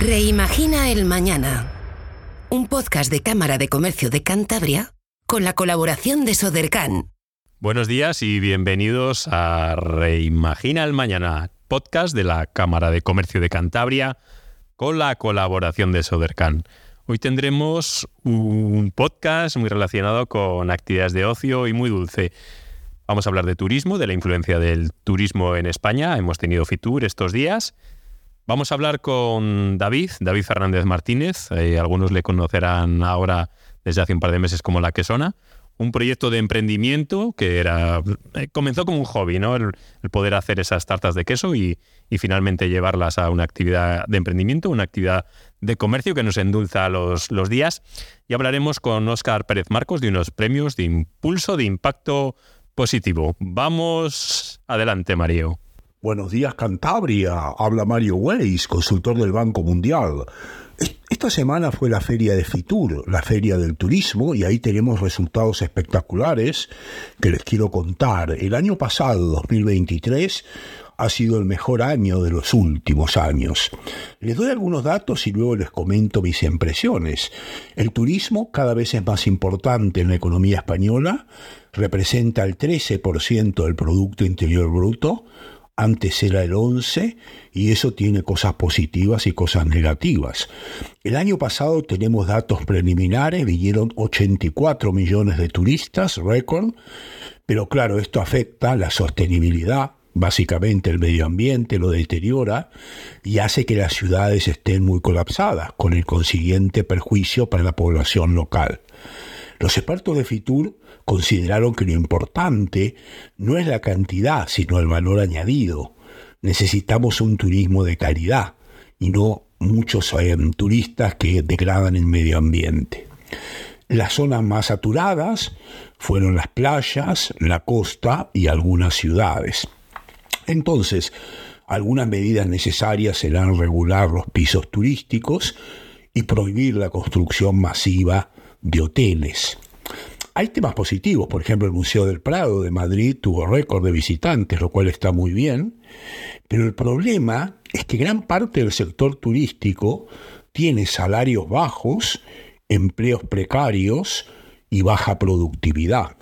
Reimagina el Mañana. Un podcast de Cámara de Comercio de Cantabria con la colaboración de Sodercan. Buenos días y bienvenidos a Reimagina el Mañana, podcast de la Cámara de Comercio de Cantabria con la colaboración de Sodercan. Hoy tendremos un podcast muy relacionado con actividades de ocio y muy dulce. Vamos a hablar de turismo, de la influencia del turismo en España. Hemos tenido Fitur estos días. Vamos a hablar con David, David Fernández Martínez. Eh, algunos le conocerán ahora desde hace un par de meses como La Quesona. Un proyecto de emprendimiento que era eh, comenzó como un hobby, ¿no? El, poder hacer esas tartas de queso y, finalmente llevarlas a una actividad de emprendimiento, una actividad de comercio que nos endulza los, los días. Y hablaremos con Óscar Pérez Marcos de unos premios de impulso de impacto positivo. Vamos adelante, Mario. Buenos días, Cantabria. Habla Mario Weiss, consultor del Banco Mundial. Esta semana fue la feria de Fitur, la feria del turismo, y ahí tenemos resultados espectaculares que les quiero contar. El año pasado, 2023, ha sido el mejor año de los últimos años. Les doy algunos datos y luego les comento mis impresiones. El turismo cada vez es más importante en la economía española, representa el 13% del Producto Interior Bruto, antes era el 11 y eso tiene cosas positivas y cosas negativas. El año pasado tenemos datos preliminares, vinieron 84 millones de turistas, récord, pero claro, esto afecta la sostenibilidad, Básicamente el medio ambiente lo deteriora y hace que las ciudades estén muy colapsadas, con el consiguiente perjuicio para la población local. Los expertos de Fitur consideraron que lo importante no es la cantidad, sino el valor añadido. Necesitamos un turismo de calidad y no muchos eh, turistas que degradan el medio ambiente. Las zonas más saturadas fueron las playas, la costa y algunas ciudades. Entonces, algunas medidas necesarias serán regular los pisos turísticos y prohibir la construcción masiva de hoteles. Hay temas positivos, por ejemplo, el Museo del Prado de Madrid tuvo récord de visitantes, lo cual está muy bien, pero el problema es que gran parte del sector turístico tiene salarios bajos, empleos precarios y baja productividad.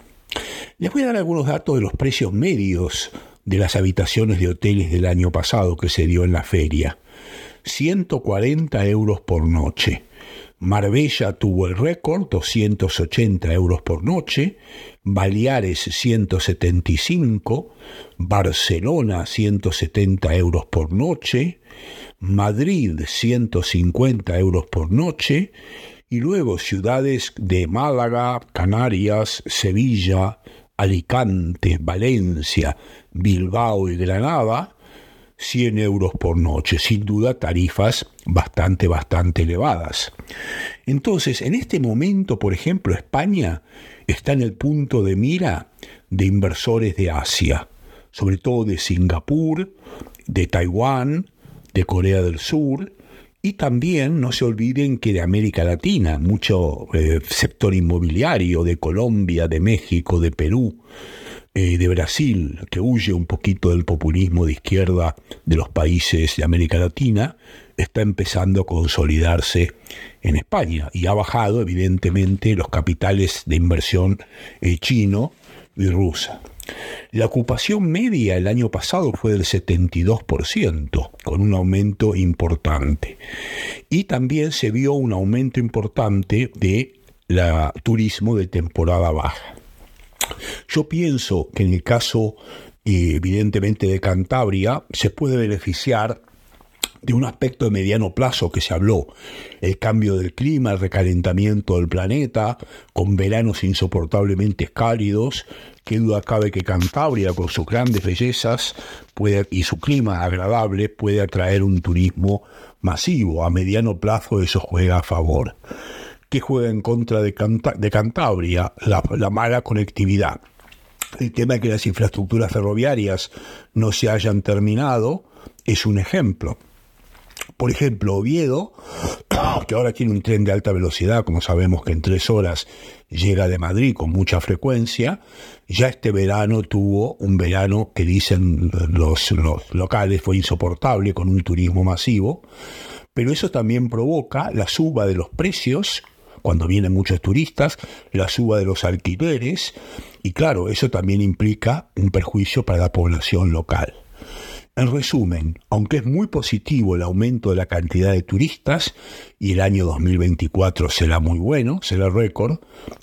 Les voy a dar algunos datos de los precios medios de las habitaciones de hoteles del año pasado que se dio en la feria. 140 euros por noche. Marbella tuvo el récord, 280 euros por noche, Baleares 175, Barcelona 170 euros por noche, Madrid 150 euros por noche, y luego ciudades de Málaga, Canarias, Sevilla, Alicante, Valencia, Bilbao y Granada, 100 euros por noche, sin duda tarifas bastante, bastante elevadas. Entonces, en este momento, por ejemplo, España está en el punto de mira de inversores de Asia, sobre todo de Singapur, de Taiwán, de Corea del Sur, y también no se olviden que de América Latina, mucho eh, sector inmobiliario, de Colombia, de México, de Perú, eh, de Brasil, que huye un poquito del populismo de izquierda de los países de América Latina, está empezando a consolidarse en España y ha bajado evidentemente los capitales de inversión eh, chino y rusa. La ocupación media el año pasado fue del 72%, con un aumento importante. Y también se vio un aumento importante de la turismo de temporada baja. Yo pienso que en el caso evidentemente de Cantabria se puede beneficiar de un aspecto de mediano plazo que se habló, el cambio del clima, el recalentamiento del planeta, con veranos insoportablemente cálidos, qué duda cabe que Cantabria, con sus grandes bellezas y su clima agradable, puede atraer un turismo masivo. A mediano plazo eso juega a favor. ¿Qué juega en contra de, Cantabria? La, la mala conectividad. El tema de que las infraestructuras ferroviarias no se hayan terminado es un ejemplo. Por ejemplo, Oviedo, que ahora tiene un tren de alta velocidad, como sabemos que en tres horas llega de Madrid con mucha frecuencia, ya este verano tuvo un verano que dicen los, locales fue insoportable con un turismo masivo, pero eso también provoca la suba de los precios cuando vienen muchos turistas, la suba de los alquileres y claro, eso también implica un perjuicio para la población local. En resumen, aunque es muy positivo el aumento de la cantidad de turistas y el año 2024 será muy bueno, será récord,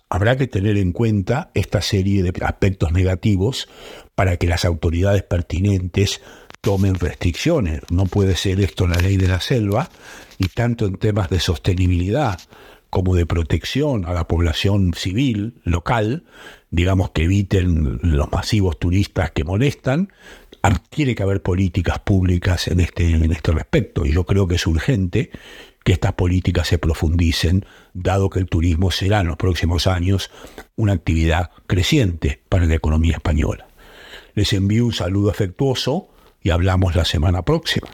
habrá que tener en cuenta esta serie de aspectos negativos para que las autoridades pertinentes tomen restricciones. No puede ser esto la ley de la selva y tanto en temas de sostenibilidad como de protección a la población civil local, digamos que eviten los masivos turistas que molestan, tiene que haber políticas públicas en este, en este respecto y yo creo que es urgente que estas políticas se profundicen, dado que el turismo será en los próximos años una actividad creciente para la economía española. Les envío un saludo afectuoso y hablamos la semana próxima.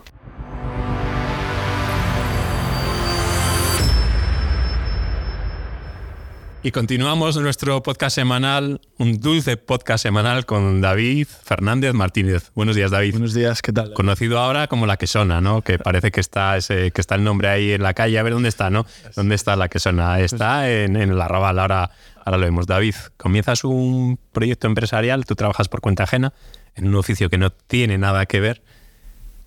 Y continuamos nuestro podcast semanal, un dulce podcast semanal con David Fernández Martínez. Buenos días, David. Buenos días, ¿qué tal? Conocido ahora como La Quesona, ¿no? Que parece que está ese, que está el nombre ahí en la calle. A ver dónde está, ¿no? ¿Dónde está La Quesona? Está en, en el arrabal, ahora, ahora lo vemos. David, comienzas un proyecto empresarial, tú trabajas por cuenta ajena, en un oficio que no tiene nada que ver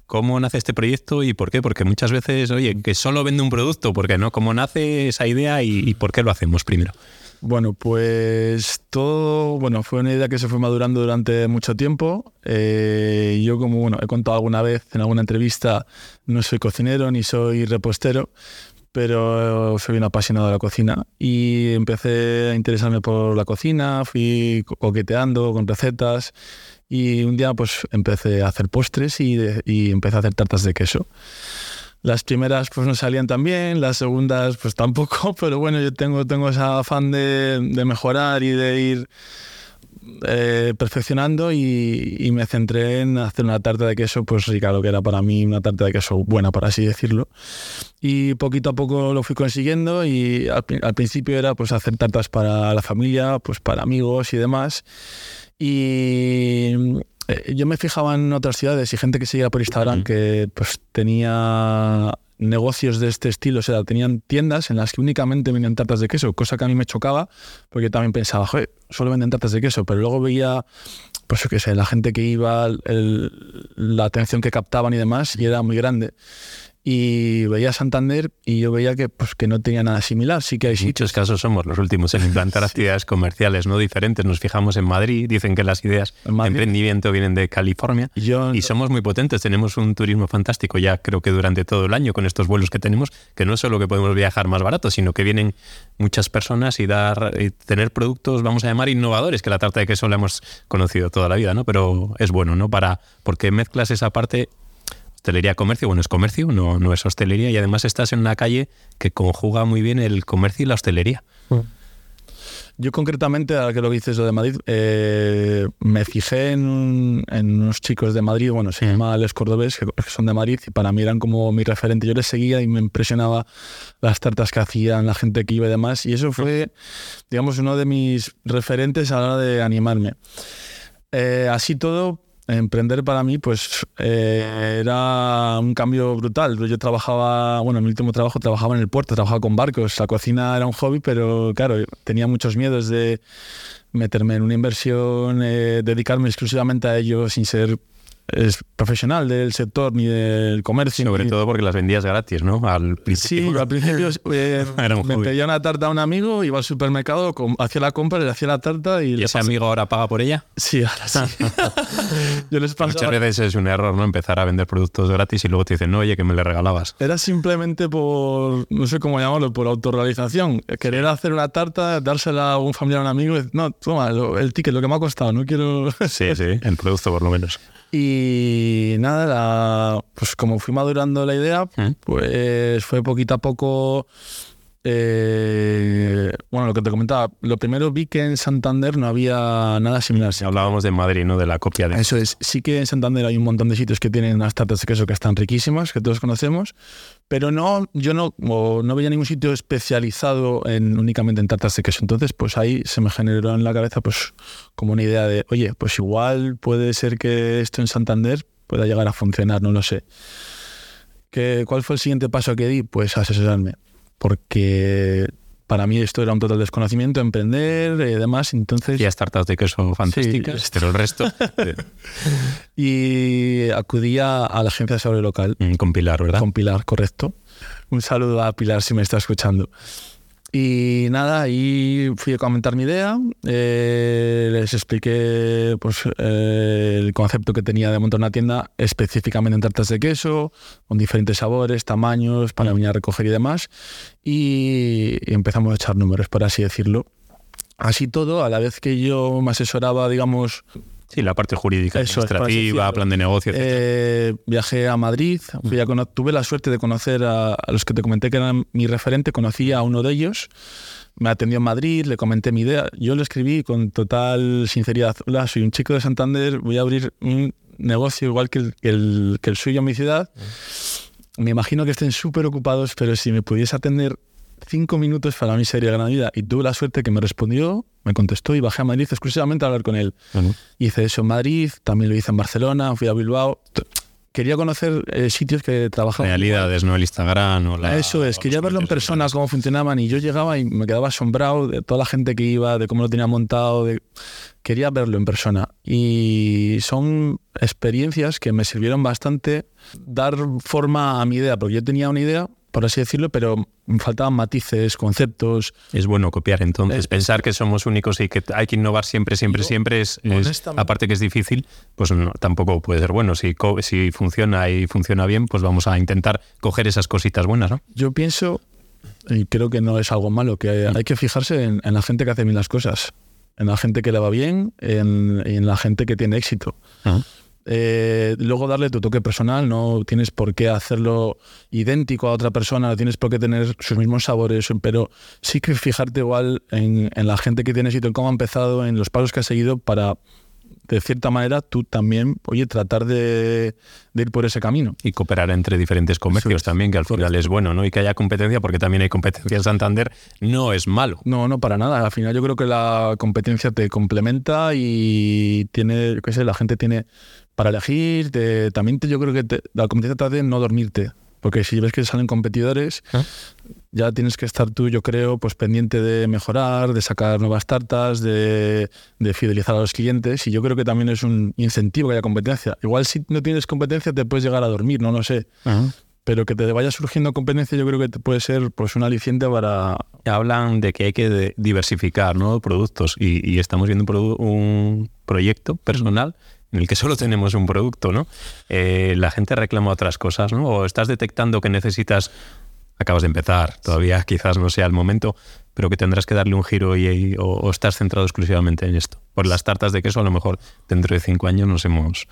¿Cómo nace este proyecto y por qué? Porque muchas veces, oye, que solo vende un producto, ¿por qué no? ¿Cómo nace esa idea y, por qué lo hacemos primero? Bueno, pues todo, bueno, fue una idea que se fue madurando durante mucho tiempo. Eh, yo, como bueno, he contado alguna vez en alguna entrevista, no soy cocinero ni soy repostero, pero soy un apasionado de la cocina y empecé a interesarme por la cocina, fui coqueteando con recetas y un día pues empecé a hacer postres y, empecé a hacer tartas de queso. Las primeras pues no salían tan bien, las segundas pues tampoco, pero bueno, yo tengo, tengo ese afán de mejorar y de ir eh, perfeccionando y, y, me centré en hacer una tarta de queso pues rica, lo que era para mí una tarta de queso buena, por así decirlo. Y poquito a poco lo fui consiguiendo y al, al principio era pues hacer tartas para la familia, pues para amigos y demás. Y eh, yo me fijaba en otras ciudades y gente que seguía por Instagram que pues tenía negocios de este estilo, o sea, tenían tiendas en las que únicamente vendían tartas de queso, cosa que a mí me chocaba, porque también pensaba, joder, solo venden tartas de queso, pero luego veía, pues yo qué sé, la gente que iba, la atención que captaban y demás, y era muy grande y veía Santander y yo veía que, pues, que no tenía nada similar. Sí que hay En muchos casos somos los últimos en implantar actividades comerciales no diferentes. Nos fijamos en Madrid, dicen que las ideas de emprendimiento vienen de California y somos muy potentes. Tenemos un turismo fantástico ya creo que durante todo el año con estos vuelos que tenemos, que no es solo que podemos viajar más barato, sino que vienen muchas personas y dar y tener productos, vamos a innovadores, que la tarta de queso la hemos conocido toda la vida, ¿no? Pero es bueno, ¿no? Para porque mezclas esa parte hostelería comercio, bueno, es comercio, no, no es hostelería, y además estás en una calle que conjuga muy bien el comercio y la hostelería. Mm. Yo concretamente, ahora que lo dices lo de Madrid, eh, me fijé en, unos chicos de Madrid, bueno, se llama Les Cordobés, que son de Madrid, y para mí eran como mi referente. Yo les seguía y me impresionaba las tartas que hacían, la gente que iba y demás, y eso fue, digamos, uno de mis referentes a la hora de animarme. Eh, así todo, emprender para mí pues eh, era un cambio brutal. Yo trabajaba, bueno, en mi último trabajo trabajaba en el puerto, trabajaba con barcos, la cocina era un hobby, pero claro, tenía muchos miedos de meterme en una inversión, eh, dedicarme exclusivamente a ello sin ser es profesional del sector ni del comercio. Sobre todo porque las vendías gratis, ¿no? Al principio. Sí, al principio eh, me pedía una tarta a un amigo, iba al supermercado, hacía la compra, le hacía la tarta y... ¿Y ese amigo ahora paga por ella? Sí, ahora sí. Yo les Muchas veces es un error, ¿no? Empezar a vender productos gratis y luego te dicen, no, oye, que me le regalabas. Era simplemente por, no sé cómo llamarlo, por autorrealización. Querer hacer una tarta, dársela a un familiar o un amigo, no, toma, el ticket, lo que me ha costado, no quiero... sí, sí, el producto por lo menos. Y nada, pues como fui madurando la idea, ¿Mm? pues fue poquito a poco eh, bueno, lo que te comentaba, lo primero vi que en Santander no había nada similar. Si hablábamos de Madrid, ¿no? De la copia de... Eso es, sí que en Santander hay un montón de sitios que tienen unas tartas de queso que están riquísimas, que todos conocemos, pero no, yo no, no veía ningún sitio especializado en, únicamente en tartas de queso. Entonces, pues ahí se me generó en la cabeza pues como una idea de, oye, pues igual puede ser que esto en Santander pueda llegar a funcionar, no lo sé ¿qué, ¿cuál fue el siguiente paso que di? Pues asesorarme, porque para mí esto era un total desconocimiento, emprender y demás, entonces... Y tartas de queso fantásticas, Sí. pero el resto eh, Y acudía a la agencia de seguro local mm, con Pilar, ¿verdad? con Pilar, correcto. Un saludo a Pilar si me está escuchando. Y nada, ahí fui a comentar mi idea, eh, les expliqué pues, eh, el concepto que tenía de montar una tienda específicamente en tartas de queso, con diferentes sabores, tamaños, para venir a recoger y demás. Y, y empezamos a echar números, por así decirlo. Así todo, a la vez que yo me asesoraba, digamos, Sí, la parte jurídica, Eso administrativa, plan de negocio, etc. Eh, viajé a Madrid, fui a tuve la suerte de conocer a, a los que te comenté que eran mi referente, conocí a uno de ellos, me atendió en Madrid, le comenté mi idea, yo le escribí con total sinceridad, hola, soy un chico de Santander, voy a abrir un negocio igual que el, que el, que el suyo en mi ciudad, me imagino que estén súper ocupados, pero si me pudiese atender cinco minutos para mí sería gran vida. Y tuve la suerte que me respondió, me contestó y bajé a Madrid exclusivamente a hablar con él. Bueno, Hice eso en Madrid, también lo hice en Barcelona, fui a Bilbao. Quería conocer eh, sitios que trabajaban. realidades, no el Instagram o la... Eso es, o quería verlo en comentarios persona, cómo funcionaban y yo llegaba y me quedaba asombrado de toda la gente que iba, de cómo lo tenía montado, de... quería verlo en persona. Y son experiencias que me sirvieron bastante dar forma a mi idea, porque yo tenía una idea, por así decirlo, pero faltaban matices, conceptos. Es bueno copiar entonces. Es- Pensar que somos únicos y que hay que innovar siempre, siempre, Yo, siempre es, aparte que es difícil, pues no, tampoco puede ser bueno. Si, si funciona y funciona bien, pues vamos a intentar coger esas cositas buenas, ¿no? Yo pienso, y creo que no es algo malo, que hay que fijarse en, en la gente que hace bien las cosas, en la gente que le va bien, en, y en la gente que tiene éxito. Eh, luego darle tu toque personal, no tienes por qué hacerlo idéntico a otra persona, no tienes por qué tener sus mismos sabores, pero sí que fijarte igual en, en la gente que tiene éxito, en cómo ha empezado, en los pasos que ha seguido para, de cierta manera, tú también, oye, tratar de, de ir por ese camino. Y cooperar entre diferentes comercios es, también, que al final es bueno, ¿no? Y que haya competencia, porque también hay competencia en Santander, no es malo. No, no, para nada. Al final yo creo que la competencia te complementa y tiene, qué sé, la gente tiene para elegir. te- también te- yo creo que te- la competencia trata de no dormirte. Porque si ves que salen competidores, ¿Ah? ya tienes que estar tú, yo creo, pues pendiente de mejorar, de sacar nuevas tartas, de, de fidelizar a los clientes. Y yo creo que también es un incentivo que haya competencia. Igual si no tienes competencia te puedes llegar a dormir, no lo sé. Pero que te vaya surgiendo competencia yo creo que te puede ser pues un aliciente para, Hablan de que hay que diversificar ¿no? productos y, y estamos viendo un, un proyecto personal en el que solo tenemos un producto, ¿no? Eh, la gente reclama otras cosas, ¿no? O estás detectando que necesitas, acabas de empezar, todavía quizás no sea el momento, pero que tendrás que darle un giro y, y- o, o estás centrado exclusivamente en esto. Por las tartas de queso, a lo mejor dentro de cinco años nos hemos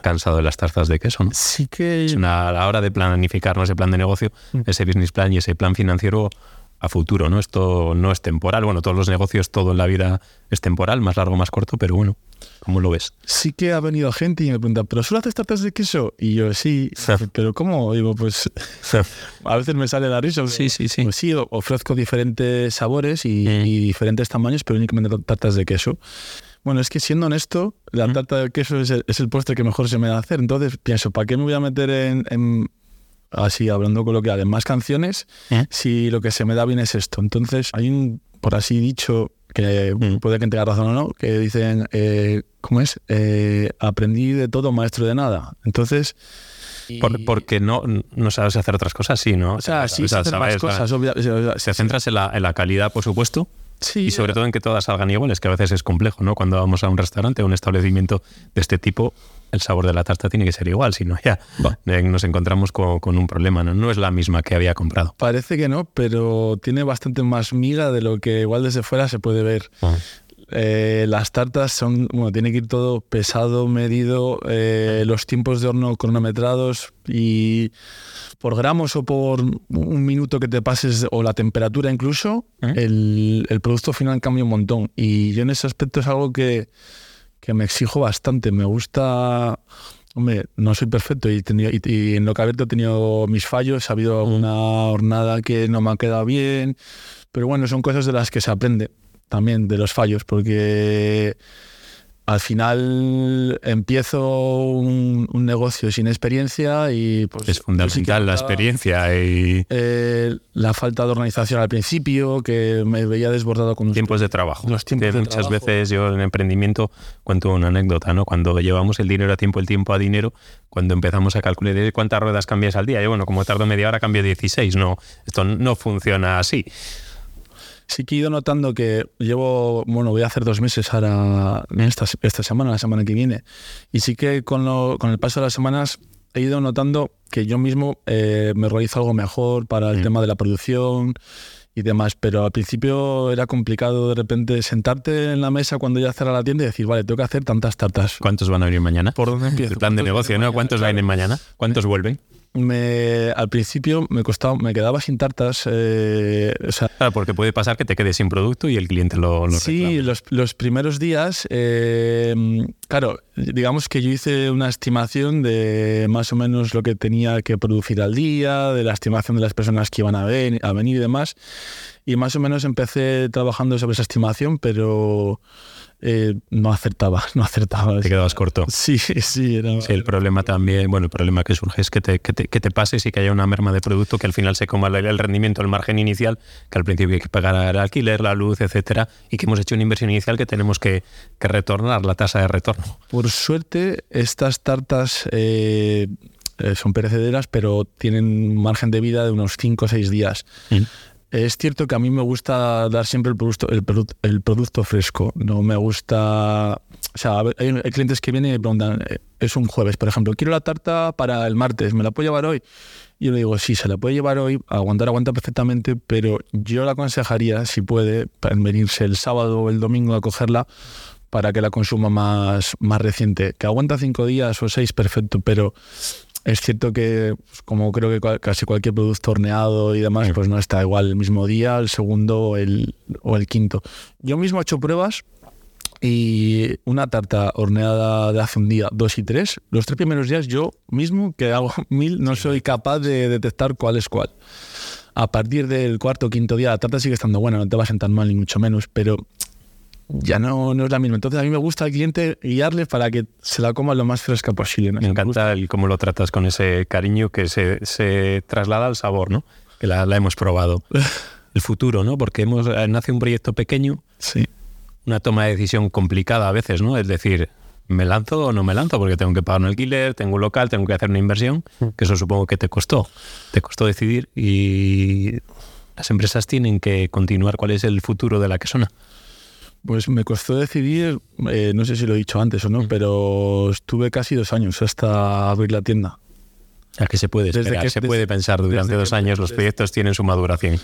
cansado de las tartas de queso, ¿no? Sí que Es una, a la hora de planificar ¿no? ese plan de negocio, ese business plan y ese plan financiero a futuro, ¿no? Esto no es temporal. Bueno, todos los negocios, todo en la vida es temporal, más largo, más corto, pero bueno, ¿cómo lo ves? sí que ha venido gente y me pregunta, ¿pero solo haces tartas de queso? Y yo, sí, pero ¿cómo? Digo, pues a veces me sale la risa. Sí, sí, sí. Pues sí, ofrezco diferentes sabores y, Mm. y diferentes tamaños, pero únicamente tartas de queso. Bueno, es que siendo honesto, la Mm. tarta de queso es el, es el postre que mejor se me da hacer. Entonces pienso, ¿para qué me voy a meter en, en- así hablando coloquial, en más canciones ¿Eh? si lo que se me da bien es esto? Entonces hay un, por así dicho, que Mm. puede que tenga razón o no, que dicen, eh, ¿cómo es? Eh, aprendí de todo, maestro de nada. Entonces... Por- porque no, no sabes hacer otras cosas, sí, ¿no? o sea, sí, O sea, se hacen más sabes, cosas. obvia- o sea, Se centras en la, en la calidad, por supuesto, sí, y sobre todo en que todas salgan iguales, que a veces es complejo, ¿no? Cuando vamos a un restaurante o un establecimiento de este tipo, el sabor de la tarta tiene que ser igual, si no ya eh, nos encontramos con, con un problema, ¿no? No es la misma que había comprado. Parece que no, pero tiene bastante más miga de lo que igual desde fuera se puede ver. Eh, las tartas son, bueno, tiene que ir todo pesado, medido, eh, los tiempos de horno cronometrados y por gramos o por un minuto que te pases o la temperatura incluso, ¿Eh? el, el producto final cambia un montón. Y yo en ese aspecto es algo que, que me exijo bastante. Me gusta... Hombre, no soy perfecto y, tenido- y- y en lo que abierto he tenido mis fallos, ha habido alguna hornada que no me ha quedado bien, pero bueno, son cosas de las que se aprende también, de los fallos, porque al final empiezo un, un negocio sin experiencia y pues es fundamental la experiencia y eh, la falta de organización al principio que me veía desbordado con los tiempos de trabajo. Los tiempos de muchas trabajo. veces yo en emprendimiento cuento una anécdota, ¿no? Cuando llevamos el dinero a tiempo, el tiempo a dinero, cuando empezamos a calcular "¿Eh, cuántas ruedas cambias al día, yo bueno, como tardo media hora cambio 16, no, esto no funciona así. Sí que he ido notando que llevo, bueno, voy a hacer dos meses ahora, esta, esta semana, la semana que viene, y sí que con, lo- con el paso de las semanas he ido notando que yo mismo eh, me organizo algo mejor para el Mm. tema de la producción y demás, pero al principio era complicado de repente sentarte en la mesa cuando ya cerra la tienda y decir, vale, tengo que hacer tantas tartas. ¿Cuántos van a venir mañana? ¿Por dónde empiezo? El plan de ¿Cuántos negocio, ¿no? ¿Cuántos Claro. vienen mañana? ¿Cuántos vuelven? Me, al principio me costaba, me quedaba sin tartas, eh, o sea, Claro, porque puede pasar que te quedes sin producto y el cliente lo, lo Sí, los primeros días, eh, claro, digamos que yo hice una estimación de más o menos lo que tenía que producir al día, de la estimación de las personas que iban a, ven- a venir y demás, y más o menos empecé trabajando sobre esa estimación, pero eh, no acertaba, no acertaba. Te quedabas corto. Sí, sí, era... Sí, el problema también, bueno, el problema que surge es que te, que te, que te pases y que haya una merma de producto que al final se coma el, el rendimiento, el margen inicial, que al principio hay que pagar el alquiler, la luz, etcétera, y que hemos hecho una inversión inicial que tenemos que, que retornar, la tasa de retorno. Por suerte, estas tartas eh, eh, son perecederas, pero tienen un margen de vida de unos 5 o 6 días. Es cierto que a mí me gusta dar siempre el producto, el, produ- el producto fresco. No me gusta. O sea, hay, clientes que vienen y me preguntan, eh, es un jueves, por ejemplo, quiero la tarta para el martes, ¿me la puedo llevar hoy? Y yo le digo, sí, se la puede llevar hoy, aguantar, aguanta perfectamente, pero yo la aconsejaría, si puede, venirse el sábado o el domingo a cogerla para que la consuma más, más reciente. Que aguanta cinco días o seis, perfecto, pero es cierto que, pues, como creo que casi cualquier producto horneado y demás, pues no está igual el mismo día, el segundo el, o el quinto. Yo mismo he hecho pruebas y una tarta horneada de hace un día, dos y tres, los tres primeros días yo mismo, que hago mil, no soy capaz de detectar cuál es cuál. A partir del cuarto o quinto día la tarta sigue estando buena, no te va a sentar mal ni mucho menos, pero ya no, no es la misma. Entonces a mí me gusta al cliente guiarle para que se la coma lo más fresca posible. Me encanta el cómo lo tratas con ese cariño que se, se traslada al sabor, ¿no? Que la, la hemos probado. El futuro, ¿no? Porque hemos, eh, nace un proyecto pequeño, Sí. una toma de decisión complicada a veces, ¿no? Es decir, ¿me lanzo o no me lanzo? Porque tengo que pagar un alquiler, tengo un local, tengo que hacer una inversión, que eso supongo que te costó. Te costó decidir y las empresas tienen que continuar cuál es el futuro de la quesona. Pues me costó decidir, eh, no sé si lo he dicho antes o no, pero estuve casi dos años hasta abrir la tienda. ¿A qué se puede Desde que- se desde- puede pensar durante dos que- años, los proyectos tienen su maduración.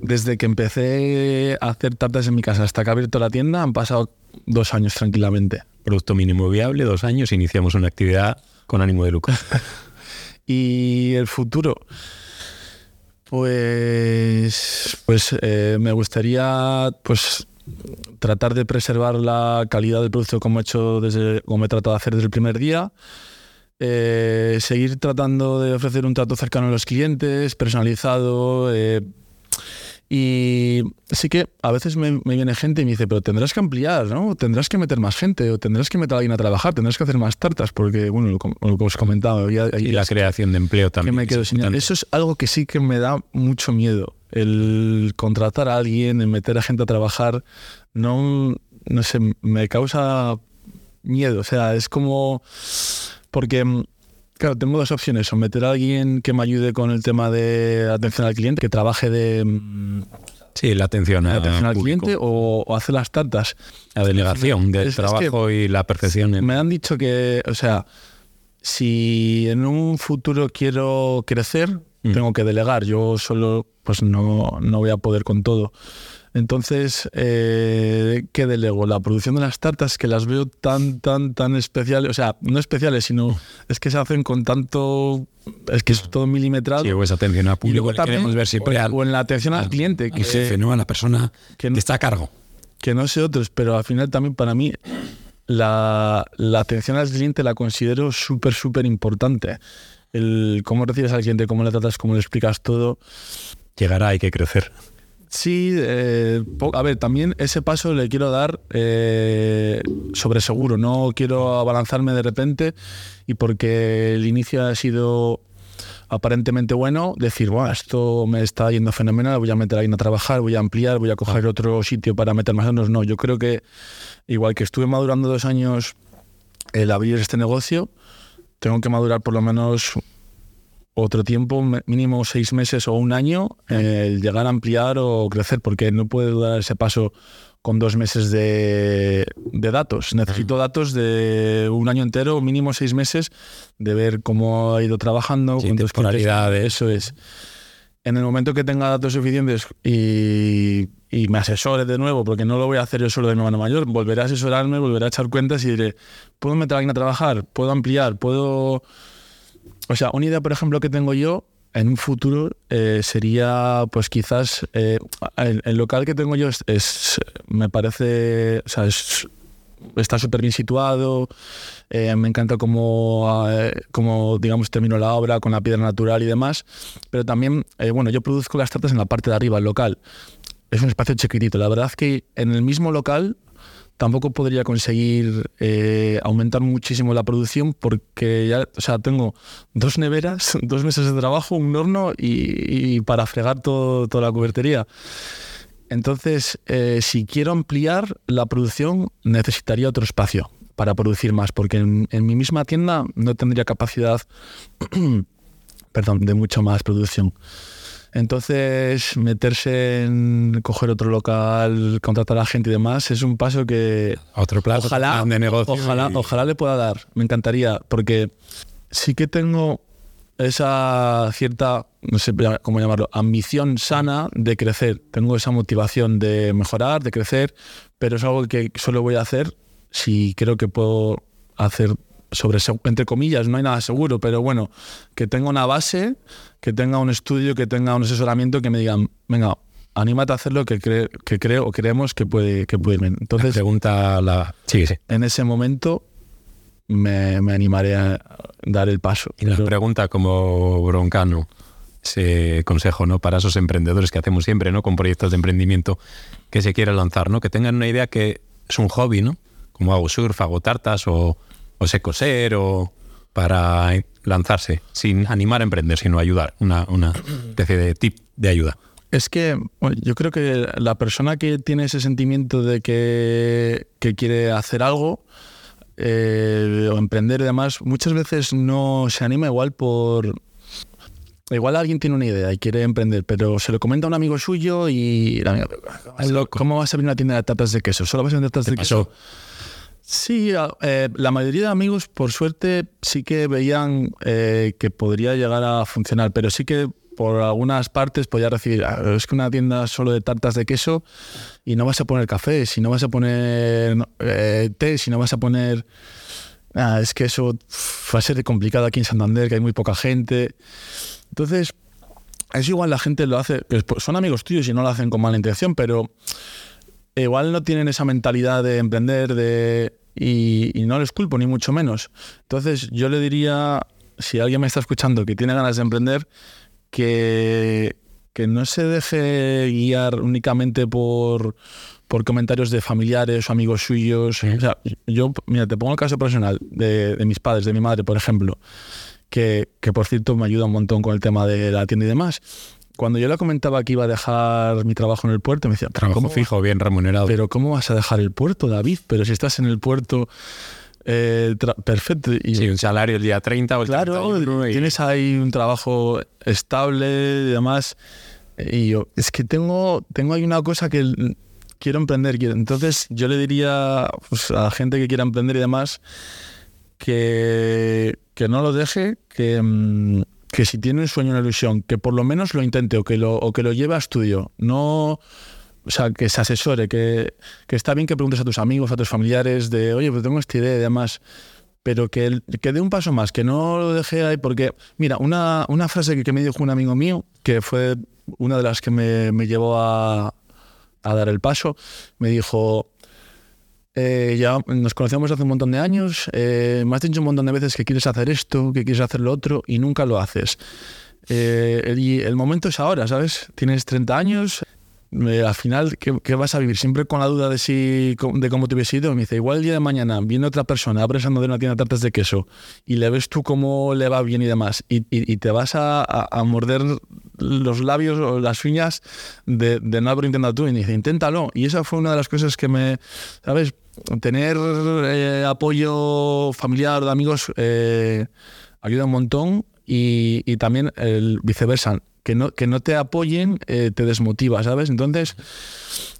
Desde que empecé a hacer tartas en mi casa hasta que he abierto la tienda han pasado dos años tranquilamente. Producto mínimo viable, dos años, iniciamos una actividad con ánimo de lucro. Y el futuro, pues, pues eh, me gustaría pues tratar de preservar la calidad del producto como he hecho desde, como he tratado de hacer desde el primer día. Eh, seguir tratando de ofrecer un trato cercano a los clientes, personalizado. eh, y sí que a veces me, me viene gente y me dice, pero tendrás que ampliar, ¿no? Tendrás que meter más gente o tendrás que meter a alguien a trabajar, tendrás que hacer más tartas, porque, bueno, lo, lo que os comentaba, Y la creación de empleo que también. me es quedo sin importante. Eso es algo que sí que me da mucho miedo. El contratar a alguien, el meter a gente a trabajar, no, no sé, me causa miedo. O sea, es como. Porque, mm, claro, tengo dos opciones: o meter a alguien que me ayude con el tema de atención al cliente, que trabaje de mm, Sí, la atención, a- atención al público. cliente, o, o hacer las tartas. La delegación del Es- es que trabajo y la perfección. en- Me han dicho que, o sea, si en un futuro quiero crecer, Mm. tengo que delegar. Yo solo, pues no, no voy a poder con todo. Entonces, eh, ¿qué delego? La producción de las tartas, que las veo tan, tan, tan especiales. O sea, no especiales, sino es que se hacen con tanto. Es que es todo milimetrado. Sí, o esa atención a público. también- queremos ver siempre o, al, o en la atención al cliente, que, jefe, ¿no? A la persona que está a cargo. que no sé otros, pero al final también para mí la, la atención al cliente la considero súper, súper importante. El cómo recibes al cliente, cómo le tratas, cómo le explicas todo. Llegará, hay que crecer. Sí, eh, a ver, también ese paso le quiero dar eh, sobre seguro, no quiero abalanzarme de repente y porque el inicio ha sido aparentemente bueno, decir, "Buah, esto me está yendo fenomenal, voy a meter a alguien a trabajar, voy a ampliar, voy a coger otro sitio para meter más años. No, yo creo que igual que estuve madurando dos años el abrir este negocio, tengo que madurar por lo menos otro tiempo, mínimo seis meses o un año, el llegar a ampliar o crecer, porque no puedo dar ese paso con dos meses de, de datos. Necesito datos de un año entero, mínimo seis meses, de ver cómo ha ido trabajando, Sí, cuántos. Eso es. En el momento que tenga datos suficientes y, y me asesore de nuevo, porque no lo voy a hacer yo solo de mi mano mayor, volveré a asesorarme, volveré a echar cuentas y diré, ¿puedo meter a alguien a trabajar? ¿Puedo ampliar? ¿Puedo...? O sea, una idea, por ejemplo, que tengo yo en un futuro eh, sería, pues quizás, eh, el, local que tengo yo es, me parece, o sea, es- está súper bien situado, eh, me encanta cómo, eh, cómo, digamos, termino la obra con la piedra natural y demás, pero también, bueno, yo produzco las tartas en la parte de arriba, el local. Es un espacio chiquitito. La verdad que en el mismo local tampoco podría conseguir eh, aumentar muchísimo la producción porque ya, o sea, tengo dos neveras, dos meses de trabajo, un horno y, para fregar todo, toda la cubertería. Entonces, eh, si quiero ampliar la producción, necesitaría otro espacio para producir más, porque en, en mi misma tienda no tendría capacidad, perdón, de mucho más producción. Entonces, meterse en coger otro local, contratar a gente y demás, es un paso que Otro plazo ojalá, plan de negocio. ojalá, y- ojalá le pueda dar. Me encantaría, porque sí que tengo esa cierta, no sé cómo llamarlo, ambición sana de crecer. Tengo esa motivación de mejorar, de crecer, pero es algo que solo voy a hacer si creo que puedo hacer sobre, entre comillas, no hay nada seguro, pero bueno, que tenga una base, que tenga un estudio, que tenga un asesoramiento, que me digan, venga, anímate a hacer lo que, cre- que creo o creemos que puede, que puede ir bien. Entonces, Pregunta la... Sí, sí. en ese momento me, me animaré a dar el paso. Y la Pero- pregunta como broncano, ese consejo, ¿no? Para esos emprendedores que hacemos siempre, ¿no? Con proyectos de emprendimiento que se quieran lanzar, ¿no? Que tengan una idea que es un hobby, ¿no? Como hago surf, hago tartas o, o sé coser o para lanzarse, sin animar a emprender, sino ayudar, una, una especie de tip de ayuda. Es que bueno, yo creo que la persona que tiene ese sentimiento de que, que quiere hacer algo eh, o emprender y demás, muchas veces no se anima igual por... Igual alguien tiene una idea y quiere emprender, pero se lo comenta a un amigo suyo y... loco. ¿Cómo vas a abrir una tienda de tartas de queso? ¿Solo vas a vender tartas ¿Te de queso? Sí, eh, la mayoría de amigos, por suerte, sí que veían eh, que podría llegar a funcionar, pero sí que por algunas partes podía recibir, "Ah, es que una tienda solo de tartas de queso y no vas a poner café, si no vas a poner eh, té, si no vas a poner... Ah, es que eso va a ser complicado aquí en Santander, que hay muy poca gente. Entonces, es igual la gente lo hace, pues, pues, son amigos tuyos y no lo hacen con mala intención, pero igual no tienen esa mentalidad de emprender de, y, y no les culpo, ni mucho menos. Entonces yo le diría, si alguien me está escuchando que tiene ganas de emprender, que, que no se deje guiar únicamente por, por comentarios de familiares o amigos suyos. O sea, yo, mira, te pongo el caso personal de, de mis padres, de mi madre, por ejemplo, que, que por cierto me ayuda un montón con el tema de la tienda y demás. Cuando yo le comentaba que iba a dejar mi trabajo en el puerto, me decía, "¿Pero Trabajo cómo fijo, bien remunerado. pero ¿cómo vas a dejar el puerto, David? Pero si estás en el puerto, eh, perfecto. Y sí, un salario el día 30 o el claro, 31 y- tienes ahí un trabajo estable y demás. Y yo, es que tengo, tengo ahí una cosa que quiero emprender. Entonces yo le diría pues, a la gente que quiera emprender y demás que, que no lo deje, que, mm, que si tiene un sueño, una ilusión, que por lo menos lo intente o que lo, o que lo lleve a estudio. No, o sea, que se asesore, que, que está bien que preguntes a tus amigos, a tus familiares, de, oye, pues tengo esta idea y demás, pero que, que dé un paso más, que no lo deje ahí, porque, mira, una, una frase que, que me dijo un amigo mío, que fue una de las que me, me llevó a, a dar el paso, me dijo, eh, ya nos conocemos hace un montón de años, eh, me has dicho un montón de veces que quieres hacer esto, que quieres hacer lo otro, y nunca lo haces. Eh, el, momento es ahora, ¿sabes? Tienes 30 años, eh, al final, ¿qué, vas a vivir? Siempre con la duda de si de cómo te hubiese ido. Me dice, igual el día de mañana viene otra persona, abres de una tienda de tartas de queso y le ves tú cómo le va bien y demás, y, te vas a, morder los labios o las uñas de, no haber intentado tú. Y dice, inténtalo. Y esa fue una de las cosas que me, ¿sabes? Tener eh, apoyo familiar de amigos eh, ayuda un montón y, también el viceversa que no, que no te apoyen eh, te desmotiva, ¿sabes? Entonces,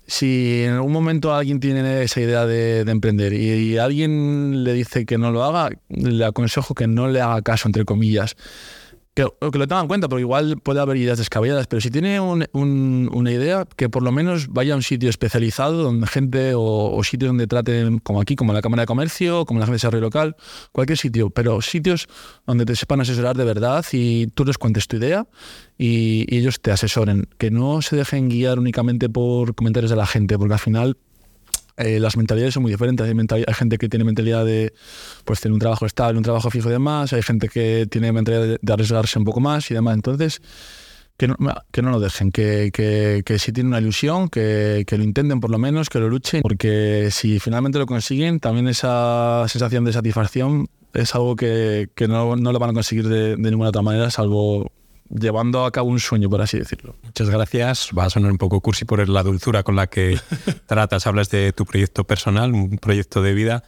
si en algún momento alguien tiene esa idea de, emprender y, alguien le dice que no lo haga, le aconsejo que no le haga caso, entre comillas que, lo tengan en cuenta, porque igual puede haber ideas descabelladas, pero si tiene una idea, que por lo menos vaya a un sitio especializado donde gente o, sitios donde traten, como aquí, como la Cámara de Comercio, como la Agencia de Desarrollo Local, cualquier sitio, pero sitios donde te sepan asesorar de verdad y tú les cuentes tu idea y ellos te asesoren. Que no se dejen guiar únicamente por comentarios de la gente, porque al final eh, las mentalidades son muy diferentes. Hay, gente que tiene mentalidad de pues, tener un trabajo estable, un trabajo fijo y demás. Hay gente que tiene mentalidad de, arriesgarse un poco más y demás. Entonces, que no, que no lo dejen, que, que, si tienen una ilusión, que, lo intenten por lo menos, que lo luchen, porque si finalmente lo consiguen, también esa sensación de satisfacción es algo que, no, no, lo van a conseguir de ninguna otra manera, salvo llevando a cabo un sueño, por así decirlo. Muchas gracias. Va a sonar un poco cursi por la dulzura con la que tratas. Hablas de tu proyecto personal, un proyecto de vida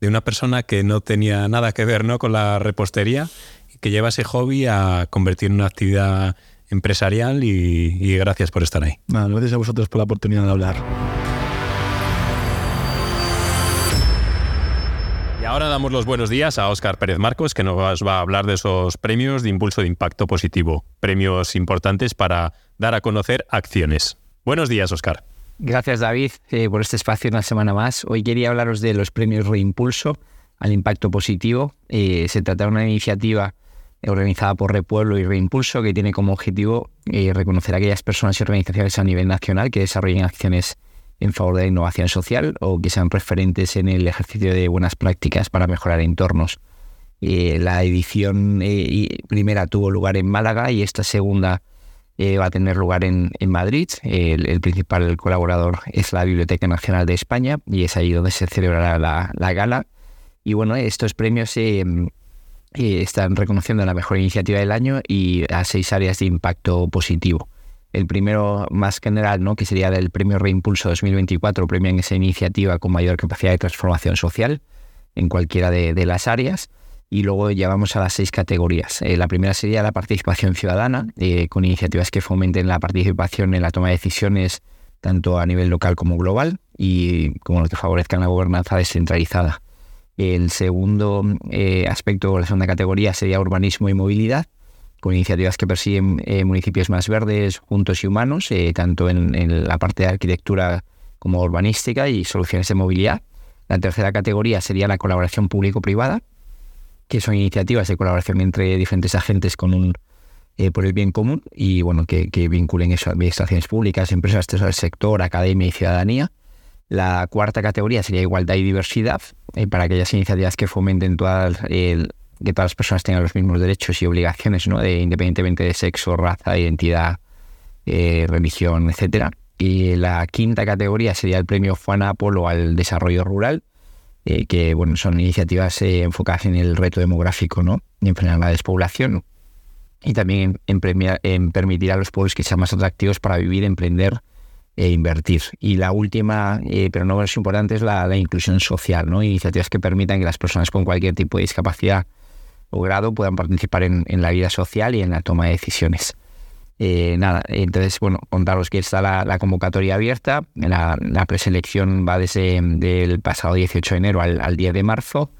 de una persona que no tenía nada que ver ¿no? con la repostería y que lleva ese hobby a convertir en una actividad empresarial y, gracias por estar ahí. gracias a vosotros por la oportunidad de hablar. Ahora damos los buenos días a Óscar Pérez Marcos, que nos va a hablar de esos premios de impulso de impacto positivo, premios importantes para dar a conocer acciones. Buenos días, Óscar. Gracias, David, eh, por este espacio una semana más. Hoy quería hablaros de los premios Reimpulso al impacto positivo. Eh, se trata de una iniciativa organizada por Repueblo y Reimpulso que tiene como objetivo eh, reconocer a aquellas personas y organizaciones a nivel nacional que desarrollen acciones en favor de la innovación social o que sean referentes en el ejercicio de buenas prácticas para mejorar entornos. Eh, la edición eh, primera tuvo lugar en Málaga y esta segunda eh, va a tener lugar en, Madrid. El, principal colaborador es la Biblioteca Nacional de España y es ahí donde se celebrará la, la gala. Y bueno, estos premios están reconociendo la mejor iniciativa del año y a seis áreas de impacto positivo. El primero más general, ¿no? que sería del Premio Reimpulso 2024, premian esa iniciativa con mayor capacidad de transformación social en cualquiera de, las áreas. Y luego ya vamos a las seis categorías. Eh, la primera sería la participación ciudadana, eh, con iniciativas que fomenten la participación en la toma de decisiones tanto a nivel local como global y como que favorezcan la gobernanza descentralizada. El segundo eh, aspecto, la segunda categoría, sería urbanismo y movilidad, con iniciativas que persiguen eh, municipios más verdes, juntos y humanos, eh, tanto en, la parte de arquitectura como urbanística y soluciones de movilidad. La tercera categoría sería la colaboración público-privada, que son iniciativas de colaboración entre diferentes agentes con un, eh, por el bien común y bueno, que, vinculen eso a administraciones públicas, empresas del sector, academia y ciudadanía. La cuarta categoría sería igualdad y diversidad, para aquellas iniciativas que fomenten toda el, que todas las personas tengan los mismos derechos y obligaciones, ¿no? de, independientemente de sexo, raza, identidad, eh, religión, etcétera. Y la quinta categoría sería el premio Juan Apolo al desarrollo rural, eh, que bueno, son iniciativas eh, enfocadas en el reto demográfico ¿no? y en frenar la despoblación. Y también en, en, permitir a los pueblos que sean más atractivos para vivir, emprender e invertir. Y la última, pero no menos importante, es la, la, inclusión social, ¿no? iniciativas que permitan que las personas con cualquier tipo de discapacidad o grado puedan participar en, la vida social y en la toma de decisiones. Eh, nada, entonces, bueno, contaros que está la, convocatoria abierta. La, preselección va desde el pasado 18 de enero al, 10 de marzo.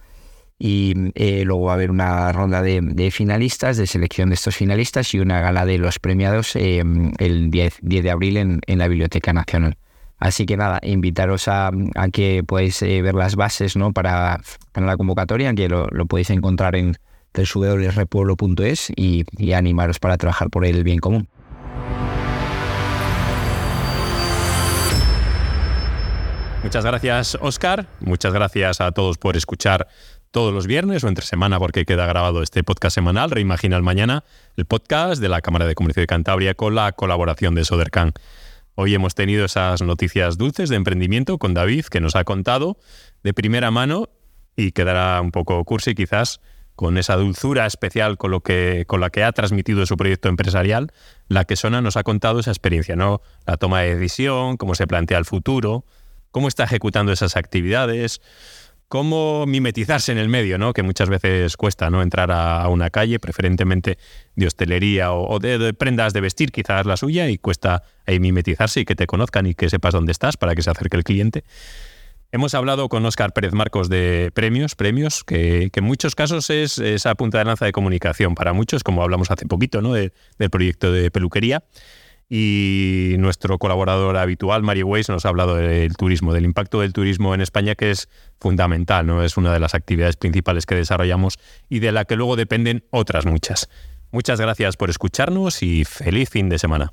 Y eh, luego va a haber una ronda de, finalistas, de selección de estos finalistas y una gala de los premiados eh, el 10, 10, de abril en, la Biblioteca Nacional. Así que nada, invitaros a, que podáis ver las bases ¿no? para, la convocatoria, que lo, lo podéis encontrar en, www.repueblo.es y, y animaros para trabajar por el bien común. Muchas gracias, Oscar. Muchas gracias a todos por escuchar todos los viernes o entre semana, porque queda grabado este podcast semanal, Reimagina el Mañana, el podcast de la Cámara de Comercio de Cantabria con la colaboración de Sodercan. Hoy hemos tenido esas noticias dulces de emprendimiento con David, que nos ha contado de primera mano y quedará un poco cursi quizás con esa dulzura especial con, lo que, con la que ha transmitido su proyecto empresarial, la que Sona nos ha contado esa experiencia, ¿no? La toma de decisión, cómo se plantea el futuro, cómo está ejecutando esas actividades, cómo mimetizarse en el medio, ¿no? Que muchas veces cuesta, ¿no? Entrar a, una calle, preferentemente de hostelería o, de, prendas de vestir, quizás la suya, y cuesta ahí mimetizarse y que te conozcan y que sepas dónde estás para que se acerque el cliente. Hemos hablado con Óscar Pérez Marcos de premios, premios, que, en muchos casos es esa punta de lanza de comunicación para muchos, como hablamos hace poquito, ¿no? del proyecto de peluquería. Y nuestro colaborador habitual, Mario Weiss, nos ha hablado del turismo, del impacto del turismo en España, que es fundamental, ¿no? Es una de las actividades principales que desarrollamos y de la que luego dependen otras muchas. Muchas gracias por escucharnos y feliz fin de semana.